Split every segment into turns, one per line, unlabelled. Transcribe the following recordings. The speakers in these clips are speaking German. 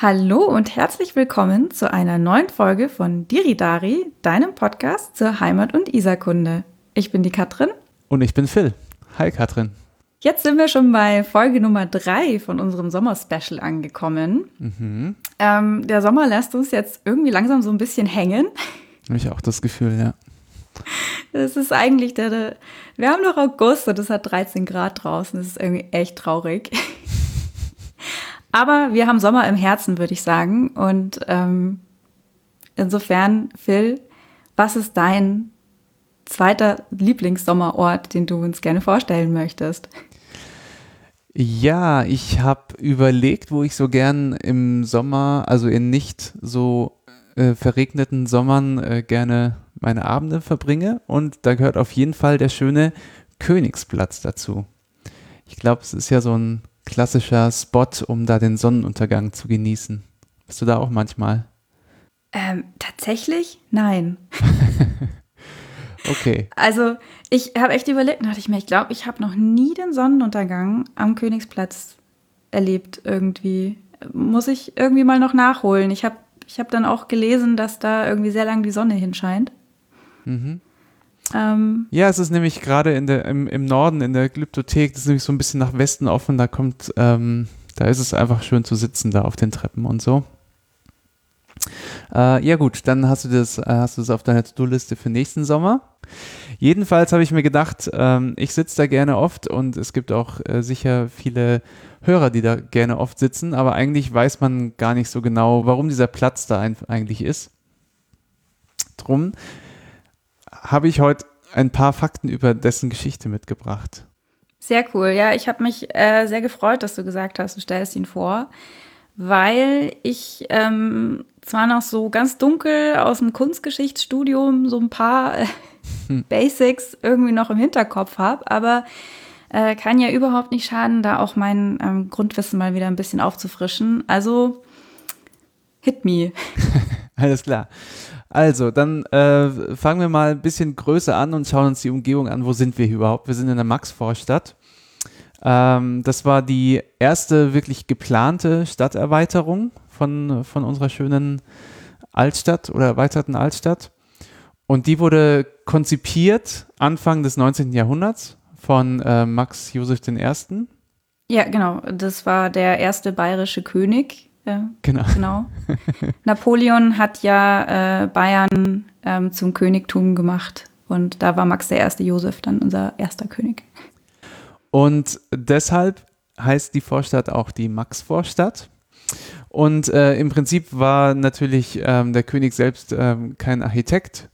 Hallo und herzlich willkommen zu einer neuen Folge von Diridari, deinem Podcast zur Heimat- und Isarkunde. Ich bin die Katrin.
Und ich bin Phil. Hi Katrin.
Jetzt sind wir schon bei Folge Nummer drei von unserem Sommerspecial angekommen. Mhm. Ähm, der Sommer lässt uns jetzt irgendwie langsam so ein bisschen hängen.
Habe ich auch das Gefühl, ja.
Es ist eigentlich der, der, wir haben noch August und es hat 13 Grad draußen. Das ist irgendwie echt traurig. Aber wir haben Sommer im Herzen, würde ich sagen. Und ähm, insofern, Phil, was ist dein zweiter Lieblingssommerort, den du uns gerne vorstellen möchtest?
Ja, ich habe überlegt, wo ich so gern im Sommer, also in nicht so äh, verregneten Sommern, äh, gerne meine Abende verbringe. Und da gehört auf jeden Fall der schöne Königsplatz dazu. Ich glaube, es ist ja so ein klassischer Spot, um da den Sonnenuntergang zu genießen. Bist du da auch manchmal?
Ähm, tatsächlich? Nein.
okay.
Also ich habe echt überlegt, dachte ich mir, ich glaube, ich habe noch nie den Sonnenuntergang am Königsplatz erlebt irgendwie. Muss ich irgendwie mal noch nachholen. Ich habe ich hab dann auch gelesen, dass da irgendwie sehr lang die Sonne hinscheint. Mhm.
Ähm, ja, es ist nämlich gerade im, im Norden, in der Glyptothek, das ist nämlich so ein bisschen nach Westen offen, da kommt, ähm, da ist es einfach schön zu sitzen, da auf den Treppen und so. Äh, ja gut, dann hast du das, äh, hast du das auf deiner To-Do-Liste für nächsten Sommer. Jedenfalls habe ich mir gedacht, ähm, ich sitze da gerne oft und es gibt auch äh, sicher viele Hörer, die da gerne oft sitzen, aber eigentlich weiß man gar nicht so genau, warum dieser Platz da eigentlich ist. Drum habe ich heute ein paar Fakten über dessen Geschichte mitgebracht.
Sehr cool. Ja, ich habe mich äh, sehr gefreut, dass du gesagt hast, du stellst ihn vor, weil ich ähm, zwar noch so ganz dunkel aus dem Kunstgeschichtsstudium so ein paar äh, hm. Basics irgendwie noch im Hinterkopf habe, aber äh, kann ja überhaupt nicht schaden, da auch mein ähm, Grundwissen mal wieder ein bisschen aufzufrischen. Also, hit me.
Alles klar. Also, dann äh, fangen wir mal ein bisschen größer an und schauen uns die Umgebung an. Wo sind wir überhaupt? Wir sind in der Maxvorstadt. Ähm, das war die erste wirklich geplante Stadterweiterung von, von unserer schönen Altstadt oder erweiterten Altstadt. Und die wurde konzipiert Anfang des 19. Jahrhunderts von äh, Max Josef I.
Ja, genau. Das war der erste bayerische König,
genau.
genau. Napoleon hat ja äh, Bayern ähm, zum Königtum gemacht und da war Max der erste Josef dann unser erster König.
Und deshalb heißt die Vorstadt auch die Max-Vorstadt. Und äh, im Prinzip war natürlich ähm, der König selbst ähm, kein Architekt,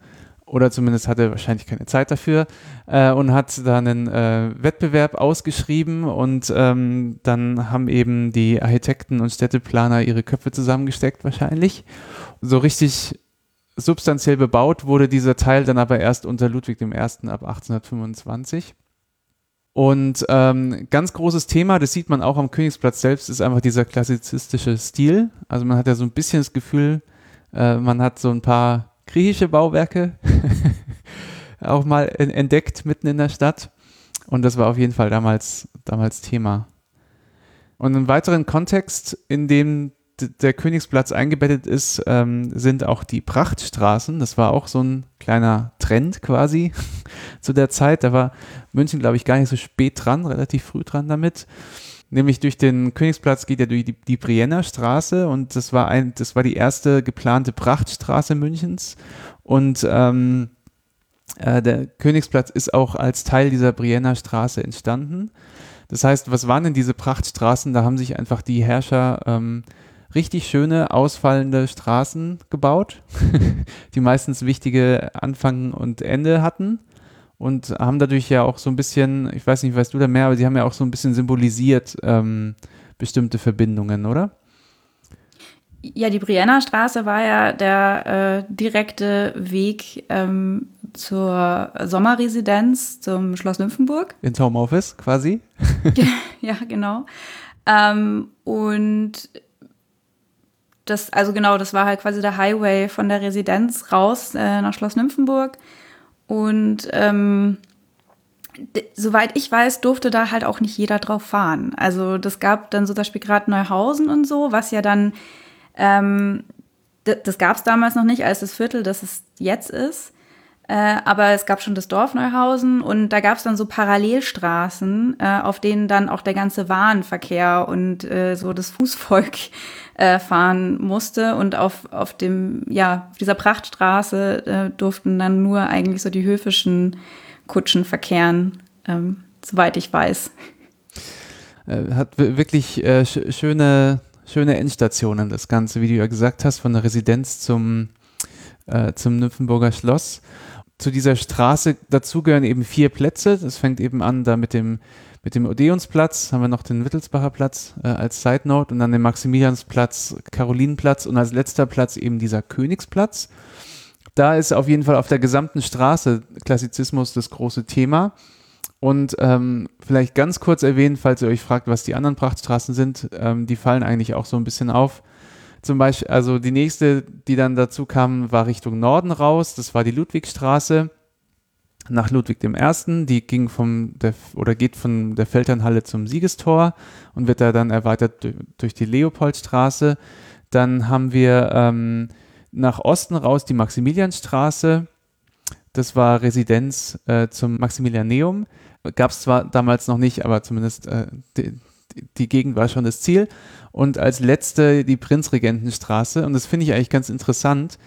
oder zumindest hatte er wahrscheinlich keine Zeit dafür äh, und hat da einen äh, Wettbewerb ausgeschrieben und ähm, dann haben eben die Architekten und Städteplaner ihre Köpfe zusammengesteckt wahrscheinlich. So richtig substanziell bebaut wurde dieser Teil dann aber erst unter Ludwig I. ab 1825. Und ähm, ganz großes Thema, das sieht man auch am Königsplatz selbst, ist einfach dieser klassizistische Stil. Also man hat ja so ein bisschen das Gefühl, äh, man hat so ein paar griechische Bauwerke auch mal entdeckt mitten in der Stadt. Und das war auf jeden Fall damals, damals Thema. Und im weiteren Kontext, in dem der Königsplatz eingebettet ist, ähm, sind auch die Prachtstraßen. Das war auch so ein kleiner Trend quasi zu der Zeit. Da war München, glaube ich, gar nicht so spät dran, relativ früh dran damit. Nämlich durch den Königsplatz geht ja durch die, die Brienner Straße und das war ein, das war die erste geplante Prachtstraße Münchens. Und ähm, äh, der Königsplatz ist auch als Teil dieser Brienner Straße entstanden. Das heißt, was waren denn diese Prachtstraßen? Da haben sich einfach die Herrscher ähm, richtig schöne, ausfallende Straßen gebaut, die meistens wichtige Anfang und Ende hatten und haben dadurch ja auch so ein bisschen, ich weiß nicht, weißt du da mehr, aber sie haben ja auch so ein bisschen symbolisiert ähm, bestimmte Verbindungen, oder?
Ja, die Brienner Straße war ja der äh, direkte Weg ähm, zur Sommerresidenz, zum Schloss Nymphenburg.
Ins Homeoffice quasi.
ja, genau. Ähm, und das, also genau, das war halt quasi der Highway von der Residenz raus äh, nach Schloss Nymphenburg. Und ähm, soweit ich weiß, durfte da halt auch nicht jeder drauf fahren. Also das gab dann so das Spiel gerade Neuhausen und so, was ja dann Ähm, das gab es damals noch nicht als das Viertel, das es jetzt ist. Äh, aber es gab schon das Dorf Neuhausen und da gab es dann so Parallelstraßen, äh, auf denen dann auch der ganze Warenverkehr und äh, so das Fußvolk äh, fahren musste. Und auf, auf dem, ja, auf dieser Prachtstraße äh, durften dann nur eigentlich so die höfischen Kutschen verkehren, ähm, soweit ich weiß.
Äh, hat wirklich schöne, schöne Endstationen, das Ganze, wie du ja gesagt hast, von der Residenz zum, zum Nymphenburger Schloss zu dieser Straße dazugehören eben vier Plätze. Das fängt eben an da mit dem, mit dem Odeonsplatz, haben wir noch den Wittelsbacher Platz äh, als Side Note und dann den Maximiliansplatz, Karolinenplatz und als letzter Platz eben dieser Königsplatz. Da ist auf jeden Fall auf der gesamten Straße Klassizismus das große Thema. Und ähm, vielleicht ganz kurz erwähnen, falls ihr euch fragt, was die anderen Prachtstraßen sind, ähm, die fallen eigentlich auch so ein bisschen auf zum Beispiel, also die nächste, die dann dazu kam, war Richtung Norden raus. Das war die Ludwigstraße nach Ludwig I. Die ging vom der, oder geht von der Feldherrnhalle zum Siegestor und wird da dann erweitert durch die Leopoldstraße. Dann haben wir ähm, nach Osten raus die Maximilianstraße. Das war Residenz äh, zum Maximilianeum. Gab es zwar damals noch nicht, aber zumindest äh, die, Gegend war schon das Ziel. Und als letzte die Prinzregentenstraße. Und das finde ich eigentlich ganz interessant,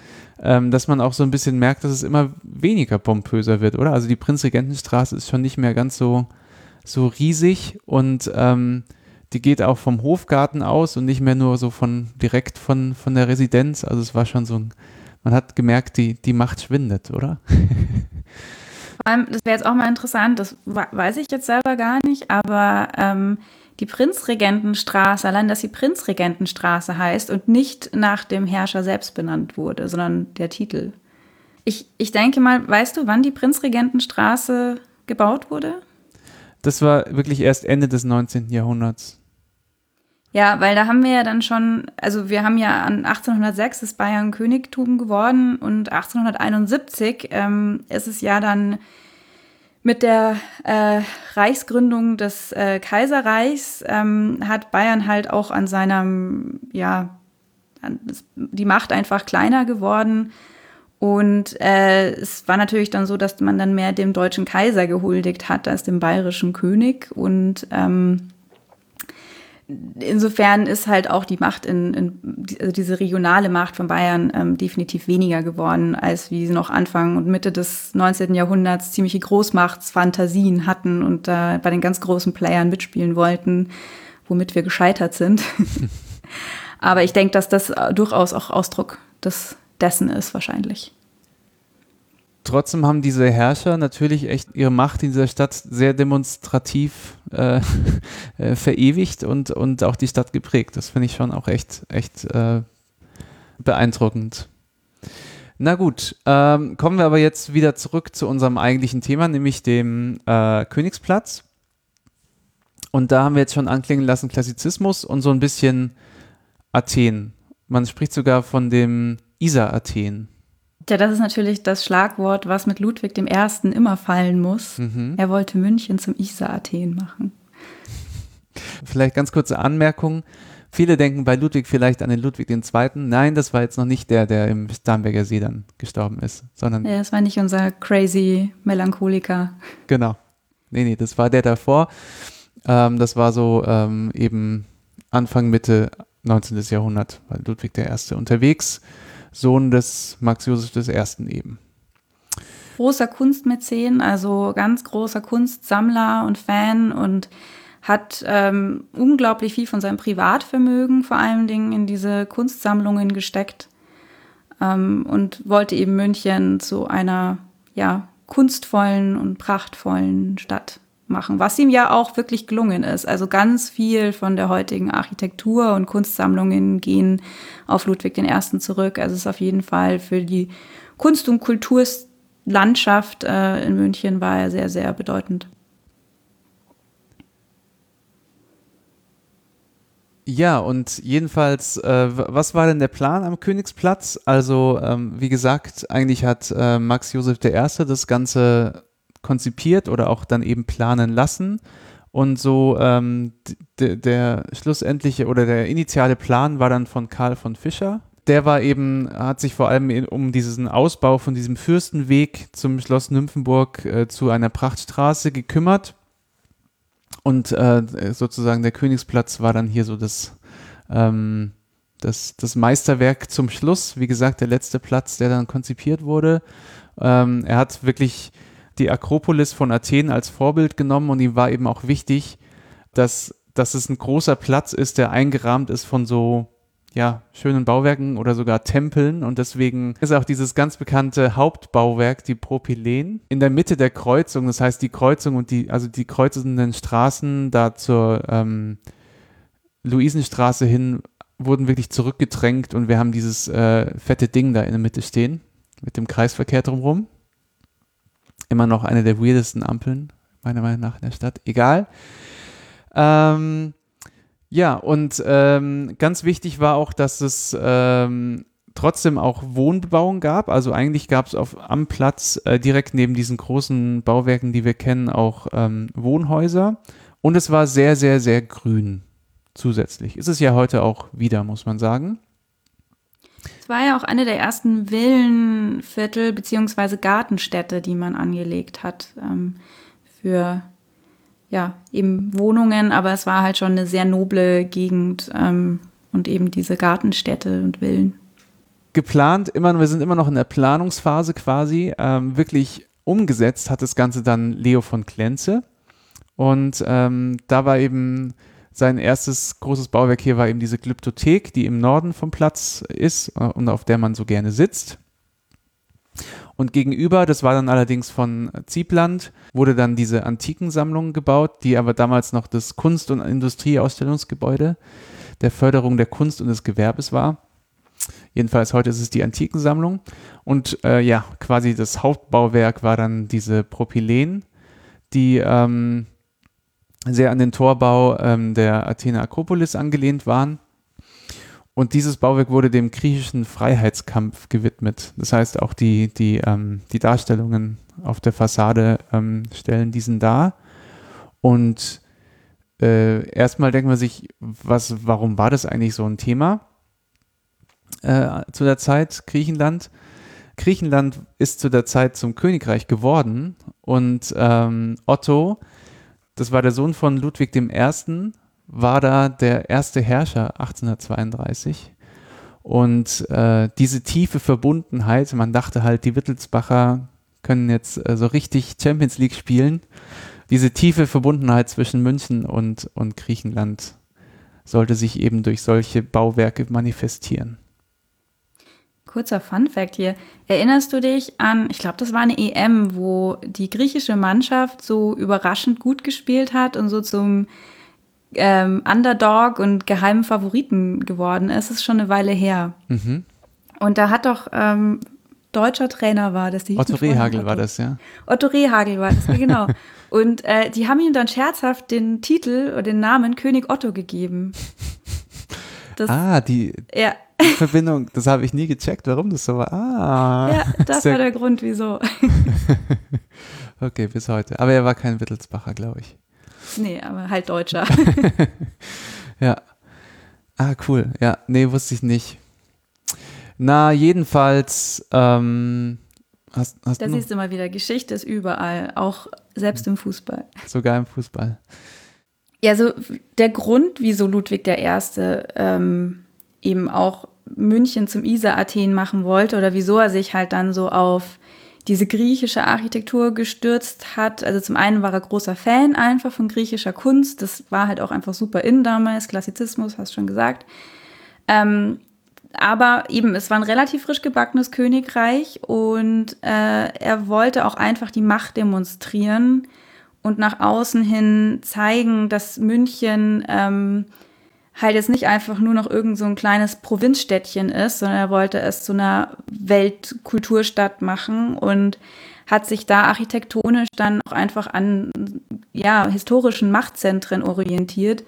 ähm, dass man auch so ein bisschen merkt, dass es immer weniger pompöser wird, oder? Also die Prinzregentenstraße ist schon nicht mehr ganz so, so riesig und ähm, die geht auch vom Hofgarten aus und nicht mehr nur so von direkt von, von der Residenz. Also es war schon so ein, man hat gemerkt, die, die Macht schwindet, oder?
Vor allem, das wäre jetzt auch mal interessant, das weiß ich jetzt selber gar nicht, aber ähm, die Prinzregentenstraße, allein dass sie Prinzregentenstraße heißt und nicht nach dem Herrscher selbst benannt wurde, sondern der Titel. Ich, ich denke mal, weißt du, wann die Prinzregentenstraße gebaut wurde?
Das war wirklich erst Ende des 19. Jahrhunderts.
Ja, weil da haben wir ja dann schon, also wir haben ja an 1806 ist Bayern Königtum geworden und 1871 ähm, ist es ja dann mit der äh, Reichsgründung des äh, Kaiserreichs ähm, hat Bayern halt auch an seinem, ja, die Macht einfach kleiner geworden. Und äh, es war natürlich dann so, dass man dann mehr dem deutschen Kaiser gehuldigt hat als dem bayerischen König. Und ähm, insofern ist halt auch die Macht in, in also diese regionale Macht von Bayern ähm, definitiv weniger geworden, als wie sie noch Anfang und Mitte des 19. Jahrhunderts ziemliche Großmachtsfantasien hatten und da äh, bei den ganz großen Playern mitspielen wollten, womit wir gescheitert sind. Aber ich denke, dass das durchaus auch Ausdruck des, dessen ist, wahrscheinlich.
Trotzdem haben diese Herrscher natürlich echt ihre Macht in dieser Stadt sehr demonstrativ äh, äh, verewigt und, und auch die Stadt geprägt. Das finde ich schon auch echt, echt äh, beeindruckend. Na gut, ähm, kommen wir aber jetzt wieder zurück zu unserem eigentlichen Thema, nämlich dem äh, Königsplatz. Und da haben wir jetzt schon anklingen lassen Klassizismus und so ein bisschen Athen. Man spricht sogar von dem Isar-Athen.
Ja, das ist natürlich das Schlagwort, was mit Ludwig I. immer fallen muss. Mhm. Er wollte München zum Isar-Athen machen.
Vielleicht ganz kurze Anmerkung. Viele denken bei Ludwig vielleicht an den Ludwig II. Nein, das war jetzt noch nicht der, der im Starnberger See dann gestorben ist, sondern.
Ja, das war nicht unser crazy Melancholiker.
Genau. Nee, nee, das war der davor. Ähm, das war so ähm, eben Anfang, Mitte 19. Jahrhundert, weil Ludwig I. unterwegs Sohn des Max Josef I. eben.
Großer Kunstmäzen, also ganz großer Kunstsammler und Fan und hat ähm, unglaublich viel von seinem Privatvermögen vor allen Dingen in diese Kunstsammlungen gesteckt ähm, und wollte eben München zu einer ja, kunstvollen und prachtvollen Stadt machen, was ihm ja auch wirklich gelungen ist. Also ganz viel von der heutigen Architektur und Kunstsammlungen gehen auf Ludwig I. zurück. Also es ist auf jeden Fall für die Kunst- und Kulturlandschaft äh, in München war er sehr, sehr bedeutend.
Ja, und jedenfalls, äh, was war denn der Plan am Königsplatz? Also, ähm, wie gesagt, eigentlich hat äh, Max Josef I. das Ganze konzipiert oder auch dann eben planen lassen. Und so ähm, der schlussendliche oder der initiale Plan war dann von Karl von Fischer. Der war eben, hat sich vor allem in, um diesen Ausbau von diesem Fürstenweg zum Schloss Nymphenburg äh, zu einer Prachtstraße gekümmert. Und äh, sozusagen der Königsplatz war dann hier so das, ähm, das, das Meisterwerk zum Schluss. Wie gesagt, der letzte Platz, der dann konzipiert wurde. Ähm, er hat wirklich die Akropolis von Athen als Vorbild genommen und ihm war eben auch wichtig, dass, dass es ein großer Platz ist, der eingerahmt ist von so ja, schönen Bauwerken oder sogar Tempeln. Und deswegen ist auch dieses ganz bekannte Hauptbauwerk, die Propylen, in der Mitte der Kreuzung, das heißt die Kreuzung und die, also die kreuzenden Straßen da zur ähm, Luisenstraße hin wurden wirklich zurückgedrängt und wir haben dieses äh, fette Ding da in der Mitte stehen mit dem Kreisverkehr drumherum immer noch eine der weirdesten Ampeln, meiner Meinung nach, in der Stadt. Egal. Ähm, ja, und ähm, ganz wichtig war auch, dass es ähm, trotzdem auch Wohnbebauung gab. Also eigentlich gab es am Platz äh, direkt neben diesen großen Bauwerken, die wir kennen, auch ähm, Wohnhäuser. Und es war sehr, sehr, sehr grün zusätzlich. Ist es ja heute auch wieder, muss man sagen.
War ja auch eine der ersten Villenviertel beziehungsweise Gartenstädte, die man angelegt hat ähm, für ja eben Wohnungen, aber es war halt schon eine sehr noble Gegend ähm, und eben diese Gartenstädte und Villen.
Geplant, immer, wir sind immer noch in der Planungsphase quasi. Ähm, wirklich umgesetzt hat das Ganze dann Leo von Klenze. Und ähm, da war eben sein erstes großes Bauwerk hier war eben diese Glyptothek, die im Norden vom Platz ist äh, und auf der man so gerne sitzt. Und gegenüber, das war dann allerdings von Ziebland, wurde dann diese Antikensammlung gebaut, die aber damals noch das Kunst- und Industrieausstellungsgebäude der Förderung der Kunst und des Gewerbes war. Jedenfalls heute ist es die Antikensammlung. Und äh, ja, quasi das Hauptbauwerk war dann diese Propylen, die ähm, sehr an den Torbau ähm, der Athener Akropolis angelehnt waren. Und dieses Bauwerk wurde dem griechischen Freiheitskampf gewidmet. Das heißt, auch die, die, ähm, die Darstellungen auf der Fassade ähm, stellen diesen dar. Und äh, erstmal denkt man sich, was, warum war das eigentlich so ein Thema äh, zu der Zeit Griechenland? Griechenland ist zu der Zeit zum Königreich geworden und ähm, Otto das war der Sohn von Ludwig I., war da der erste Herrscher 1832. Und äh, diese tiefe Verbundenheit, man dachte halt, die Wittelsbacher können jetzt äh, so richtig Champions League spielen. Diese tiefe Verbundenheit zwischen München und, und Griechenland sollte sich eben durch solche Bauwerke manifestieren.
Kurzer Fun fact hier. Erinnerst du dich an, ich glaube, das war eine EM, wo die griechische Mannschaft so überraschend gut gespielt hat und so zum ähm, Underdog und geheimen Favoriten geworden ist? Das ist schon eine Weile her. Mhm. Und da hat doch ähm, deutscher Trainer war das.
Otto Rehagel war das, ja.
Otto Rehagel war das, genau. und äh, die haben ihm dann scherzhaft den Titel oder den Namen König Otto gegeben.
Das, ah, die, ja. Verbindung, das habe ich nie gecheckt, warum das so war. Ah,
ja, das war der Grund, wieso.
okay, bis heute. Aber er war kein Wittelsbacher, glaube ich.
Nee, aber halt Deutscher.
ja. Ah, cool. Ja, nee, wusste ich nicht. Na, jedenfalls, ähm,
hast, hast da siehst du mal wieder, Geschichte ist überall, auch selbst im Fußball.
Sogar im Fußball.
Ja, so der Grund, wieso Ludwig I. Ähm, eben auch München zum Isar-Athen machen wollte oder wieso er sich halt dann so auf diese griechische Architektur gestürzt hat. Also zum einen war er großer Fan einfach von griechischer Kunst. Das war halt auch einfach super in damals. Klassizismus, hast schon gesagt. Ähm, aber eben, es war ein relativ frisch gebackenes Königreich und äh, er wollte auch einfach die Macht demonstrieren und nach außen hin zeigen, dass München ähm, halt jetzt nicht einfach nur noch irgend so ein kleines Provinzstädtchen ist, sondern er wollte es zu einer Weltkulturstadt machen und hat sich da architektonisch dann auch einfach an ja, historischen Machtzentren orientiert,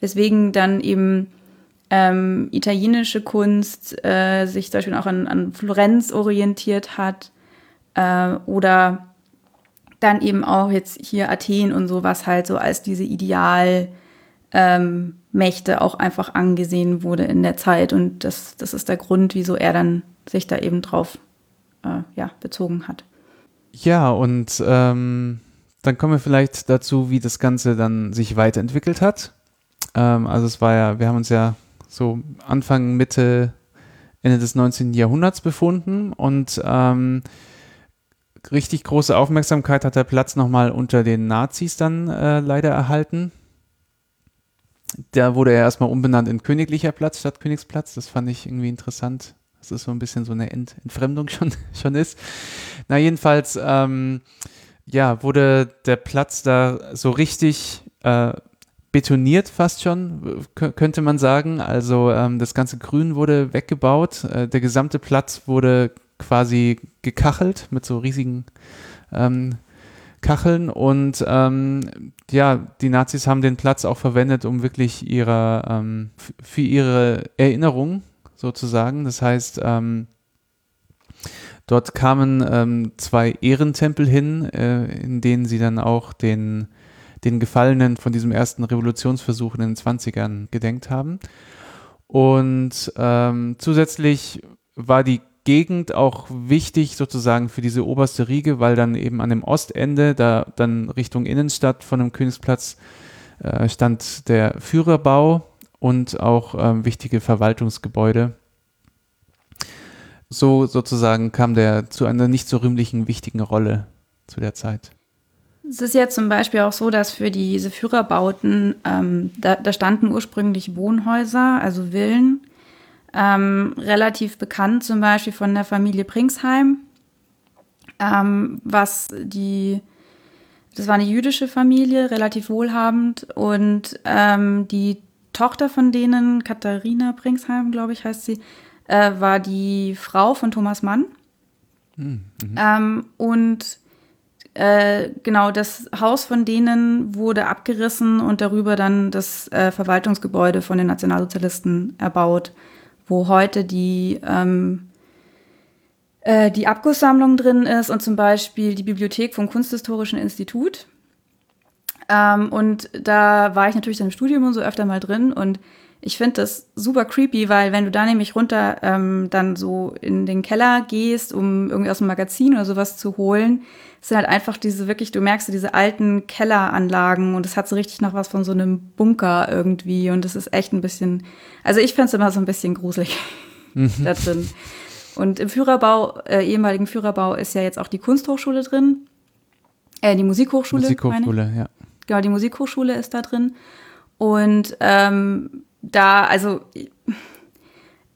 weswegen dann eben ähm, italienische Kunst äh, sich zum Beispiel auch an, an Florenz orientiert hat äh, oder dann eben auch jetzt hier Athen und sowas halt so als diese Idealmächte ähm, auch einfach angesehen wurde in der Zeit. Und das, das ist der Grund, wieso er dann sich da eben drauf äh, ja, bezogen hat.
Ja, und ähm, dann kommen wir vielleicht dazu, wie das Ganze dann sich weiterentwickelt hat. Ähm, also es war ja, wir haben uns ja so Anfang, Mitte, Ende des 19. Jahrhunderts befunden und ähm, richtig große Aufmerksamkeit hat der Platz nochmal unter den Nazis dann äh, leider erhalten. Da wurde er erstmal umbenannt in Königlicher Platz statt Königsplatz. Das fand ich irgendwie interessant dass es so ein bisschen so eine Ent Entfremdung schon, schon ist. Na, jedenfalls, ähm, ja, wurde der Platz da so richtig äh, betoniert fast schon, könnte man sagen. Also ähm, das ganze Grün wurde weggebaut. Äh, der gesamte Platz wurde quasi gekachelt mit so riesigen ähm, Kacheln und ähm, ja, die Nazis haben den Platz auch verwendet, um wirklich ihre, ähm, für ihre Erinnerung sozusagen. Das heißt, ähm, dort kamen ähm, zwei Ehrentempel hin, äh, in denen sie dann auch den, den Gefallenen von diesem ersten Revolutionsversuch in den 20ern gedenkt haben. Und ähm, zusätzlich war die Gegend auch wichtig sozusagen für diese oberste Riege, weil dann eben an dem Ostende, da dann Richtung Innenstadt von dem Königsplatz äh, stand der Führerbau, und auch ähm, wichtige Verwaltungsgebäude. So sozusagen kam der zu einer nicht so rühmlichen, wichtigen Rolle zu der Zeit.
Es ist ja zum Beispiel auch so, dass für diese Führerbauten, ähm, da, da, standen ursprünglich Wohnhäuser, also Villen, ähm, relativ bekannt zum Beispiel von der Familie Pringsheim, ähm, was die, das war eine jüdische Familie, relativ wohlhabend und ähm, die Tochter von denen, Katharina Bringsheim, glaube ich, heißt sie, äh, war die Frau von Thomas Mann. Mhm. Ähm, und äh, genau, das Haus von denen wurde abgerissen und darüber dann das äh, Verwaltungsgebäude von den Nationalsozialisten erbaut, wo heute die, ähm, äh, die Abgusssammlung drin ist und zum Beispiel die Bibliothek vom Kunsthistorischen Institut. Ähm, und da war ich natürlich dann im Studium und so öfter mal drin und ich finde das super creepy, weil wenn du da nämlich runter ähm, dann so in den Keller gehst, um irgendwie aus dem Magazin oder sowas zu holen, sind halt einfach diese wirklich, du merkst diese alten Kelleranlagen und es hat so richtig noch was von so einem Bunker irgendwie und es ist echt ein bisschen, also ich finde es immer so ein bisschen gruselig mhm. da drin. Und im Führerbau, äh, ehemaligen Führerbau ist ja jetzt auch die Kunsthochschule drin, äh, die Musikhochschule.
Musikhochschule, ja
genau, die Musikhochschule ist da drin. Und ähm, da, also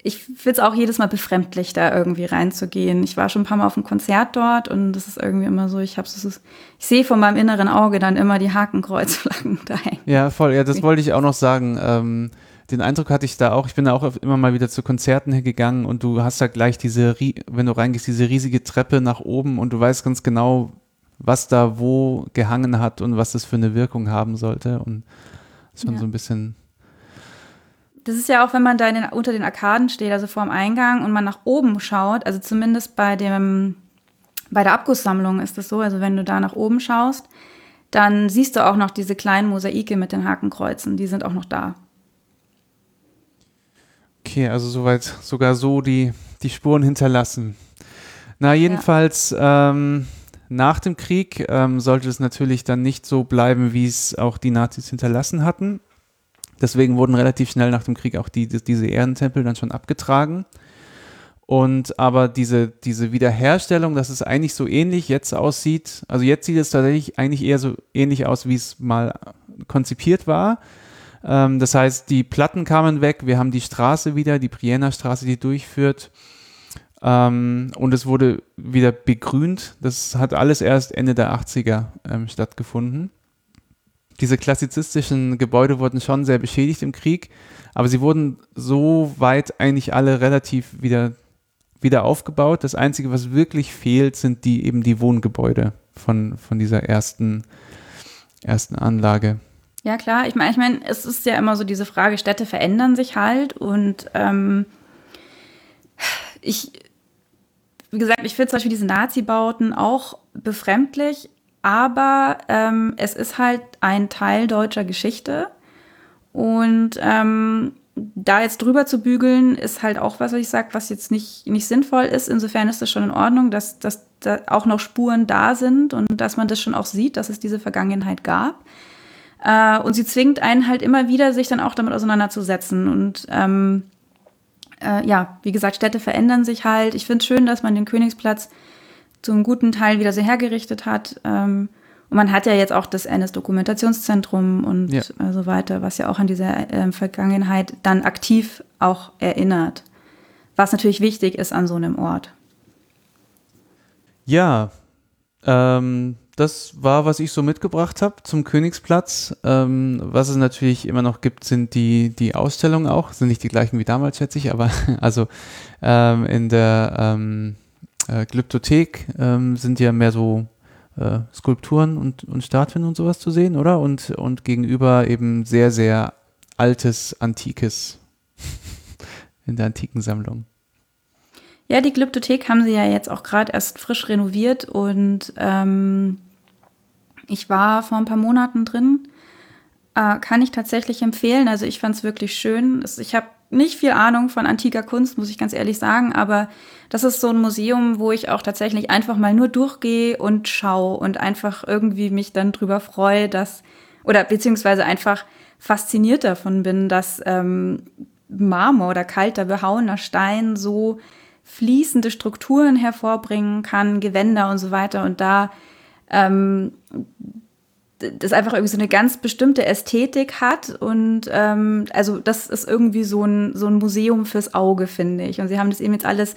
ich finde es auch jedes Mal befremdlich, da irgendwie reinzugehen. Ich war schon ein paar Mal auf einem Konzert dort und das ist irgendwie immer so, ich habe ich sehe von meinem inneren Auge dann immer die Hakenkreuzflaggen da hängen.
Ja, voll, ja, das wollte ich auch noch sagen. Ähm, den Eindruck hatte ich da auch, ich bin da auch immer mal wieder zu Konzerten hingegangen und du hast da gleich diese, wenn du reingehst, diese riesige Treppe nach oben und du weißt ganz genau, was da wo gehangen hat und was das für eine Wirkung haben sollte. Und schon ja. so ein bisschen.
Das ist ja auch, wenn man da den, unter den Arkaden steht, also vor dem Eingang und man nach oben schaut, also zumindest bei dem, bei der Abgusssammlung ist das so, also wenn du da nach oben schaust, dann siehst du auch noch diese kleinen Mosaike mit den Hakenkreuzen, die sind auch noch da.
Okay, also soweit sogar so die, die Spuren hinterlassen. Na, jedenfalls, ja. ähm, nach dem Krieg ähm, sollte es natürlich dann nicht so bleiben, wie es auch die Nazis hinterlassen hatten. Deswegen wurden relativ schnell nach dem Krieg auch die, diese Ehrentempel dann schon abgetragen. Und aber diese, diese Wiederherstellung, dass es eigentlich so ähnlich jetzt aussieht, also jetzt sieht es tatsächlich eigentlich eher so ähnlich aus, wie es mal konzipiert war. Ähm, das heißt, die Platten kamen weg, wir haben die Straße wieder, die Brienner Straße, die durchführt. Ähm, und es wurde wieder begrünt. Das hat alles erst Ende der 80er ähm, stattgefunden. Diese klassizistischen Gebäude wurden schon sehr beschädigt im Krieg, aber sie wurden so weit eigentlich alle relativ wieder, wieder aufgebaut. Das Einzige, was wirklich fehlt, sind die eben die Wohngebäude von, von dieser ersten, ersten Anlage.
Ja, klar. Ich meine, ich mein, es ist ja immer so diese Frage, Städte verändern sich halt und ähm, ich wie gesagt, ich finde zum Beispiel diese Nazi-Bauten auch befremdlich, aber ähm, es ist halt ein Teil deutscher Geschichte. Und ähm, da jetzt drüber zu bügeln, ist halt auch was, was ich sage, was jetzt nicht, nicht sinnvoll ist. Insofern ist es schon in Ordnung, dass, dass da auch noch Spuren da sind und dass man das schon auch sieht, dass es diese Vergangenheit gab. Äh, und sie zwingt einen halt immer wieder, sich dann auch damit auseinanderzusetzen. Und ähm, äh, ja, wie gesagt, Städte verändern sich halt. Ich finde es schön, dass man den Königsplatz zum guten Teil wieder so hergerichtet hat. Ähm, und man hat ja jetzt auch das NS-Dokumentationszentrum und ja. Äh, so weiter, was ja auch an diese äh, Vergangenheit dann aktiv auch erinnert. Was natürlich wichtig ist an so einem Ort.
Ja, ähm, das war, was ich so mitgebracht habe zum Königsplatz. Ähm, was es natürlich immer noch gibt, sind die, die Ausstellungen auch. Sind nicht die gleichen wie damals, schätze ich, aber also ähm, in der ähm, äh, Glyptothek ähm, sind ja mehr so äh, Skulpturen und, und Statuen und sowas zu sehen, oder? Und, und gegenüber eben sehr, sehr altes, antikes in der antiken Sammlung.
Ja, die Glyptothek haben sie ja jetzt auch gerade erst frisch renoviert und ähm, ich war vor ein paar Monaten drin. Äh, kann ich tatsächlich empfehlen. Also ich fand es wirklich schön. Ich habe nicht viel Ahnung von antiker Kunst, muss ich ganz ehrlich sagen, aber das ist so ein Museum, wo ich auch tatsächlich einfach mal nur durchgehe und schaue und einfach irgendwie mich dann drüber freue, dass, oder beziehungsweise einfach fasziniert davon bin, dass ähm, Marmor oder kalter, behauener Stein so fließende Strukturen hervorbringen kann, Gewänder und so weiter. Und da ähm, das einfach irgendwie so eine ganz bestimmte Ästhetik hat und ähm, also das ist irgendwie so ein, so ein Museum fürs Auge, finde ich. Und sie haben das eben jetzt alles,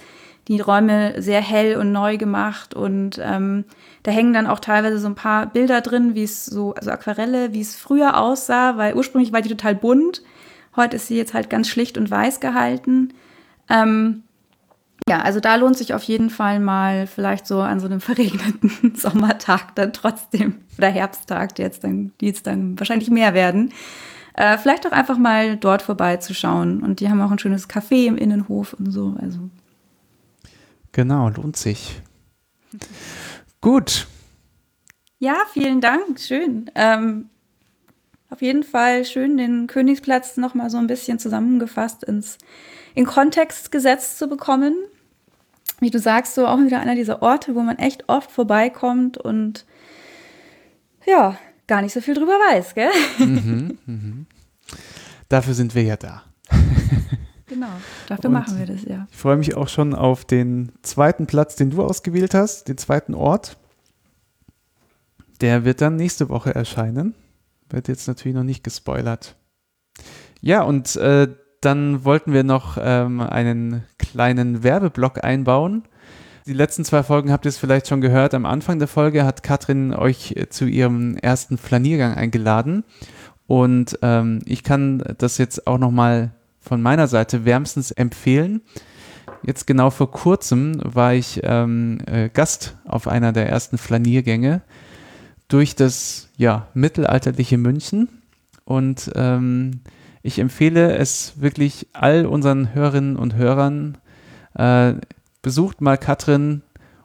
die Räume sehr hell und neu gemacht und ähm, da hängen dann auch teilweise so ein paar Bilder drin, wie es so, also Aquarelle, wie es früher aussah, weil ursprünglich war die total bunt. Heute ist sie jetzt halt ganz schlicht und weiß gehalten. Ähm, ja, also da lohnt sich auf jeden Fall mal vielleicht so an so einem verregneten Sommertag dann trotzdem oder Herbsttag, jetzt dann, die jetzt dann wahrscheinlich mehr werden, äh, vielleicht auch einfach mal dort vorbeizuschauen. Und die haben auch ein schönes Café im Innenhof und so. Also.
Genau, lohnt sich. Gut.
Ja, vielen Dank. Schön. Ähm, auf jeden Fall schön, den Königsplatz nochmal so ein bisschen zusammengefasst ins in Kontext gesetzt zu bekommen wie du sagst, so auch wieder einer dieser Orte, wo man echt oft vorbeikommt und ja, gar nicht so viel drüber weiß, gell? Mhm,
mhm. Dafür sind wir ja da.
genau, dafür und machen wir das, ja.
Ich freue mich auch schon auf den zweiten Platz, den du ausgewählt hast, den zweiten Ort. Der wird dann nächste Woche erscheinen. Wird jetzt natürlich noch nicht gespoilert. Ja, und äh, dann wollten wir noch ähm, einen kleinen Werbeblock einbauen. Die letzten zwei Folgen habt ihr es vielleicht schon gehört. Am Anfang der Folge hat Katrin euch zu ihrem ersten Flaniergang eingeladen. Und ähm, ich kann das jetzt auch nochmal von meiner Seite wärmstens empfehlen. Jetzt genau vor kurzem war ich ähm, äh, Gast auf einer der ersten Flaniergänge durch das ja, mittelalterliche München. Und ähm, ich empfehle es wirklich all unseren Hörerinnen und Hörern. Äh, besucht mal Katrin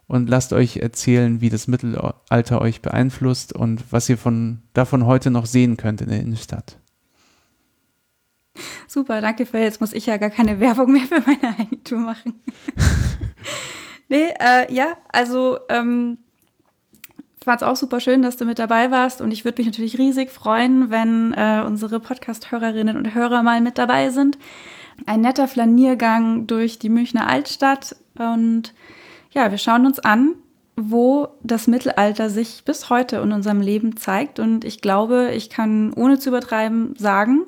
und lasst euch erzählen, wie das Mittelalter euch beeinflusst und was ihr von, davon heute noch sehen könnt in der Innenstadt.
Super, danke für jetzt muss ich ja gar keine Werbung mehr für meine Eigentum machen. nee, äh, ja, also ähm, fand es auch super schön, dass du mit dabei warst und ich würde mich natürlich riesig freuen, wenn äh, unsere Podcast-Hörerinnen und Hörer mal mit dabei sind. Ein netter Flaniergang durch die Münchner Altstadt und ja, wir schauen uns an, wo das Mittelalter sich bis heute in unserem Leben zeigt und ich glaube, ich kann ohne zu übertreiben sagen,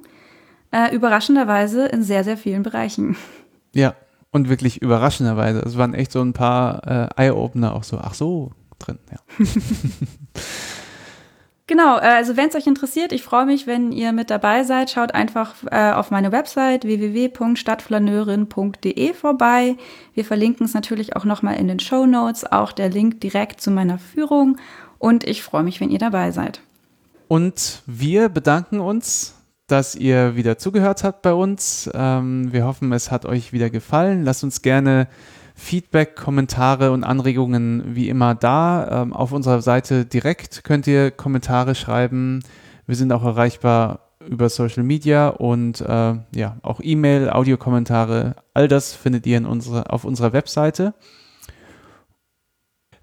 äh, überraschenderweise in sehr, sehr vielen Bereichen.
Ja, und wirklich überraschenderweise. Es waren echt so ein paar äh, Eye-Opener auch so, ach so, drin. Ja.
Genau, äh, also wenn es euch interessiert, ich freue mich, wenn ihr mit dabei seid. Schaut einfach äh, auf meine Website www.stadtflaneurin.de vorbei. Wir verlinken es natürlich auch nochmal in den Show Notes, auch der Link direkt zu meiner Führung. Und ich freue mich, wenn ihr dabei seid.
Und wir bedanken uns, dass ihr wieder zugehört habt bei uns. Ähm, wir hoffen, es hat euch wieder gefallen. Lasst uns gerne Feedback, Kommentare und Anregungen wie immer da. Ähm, auf unserer Seite direkt könnt ihr Kommentare schreiben. Wir sind auch erreichbar über Social Media und äh, ja, auch E-Mail, Audiokommentare, all das findet ihr in unsere, auf unserer Webseite.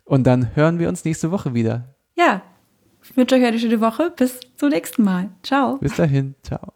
Und dann hören wir uns nächste Woche wieder.
Ja, ich wünsche euch eine schöne Woche. Bis zum nächsten Mal. Ciao.
Bis dahin. Ciao.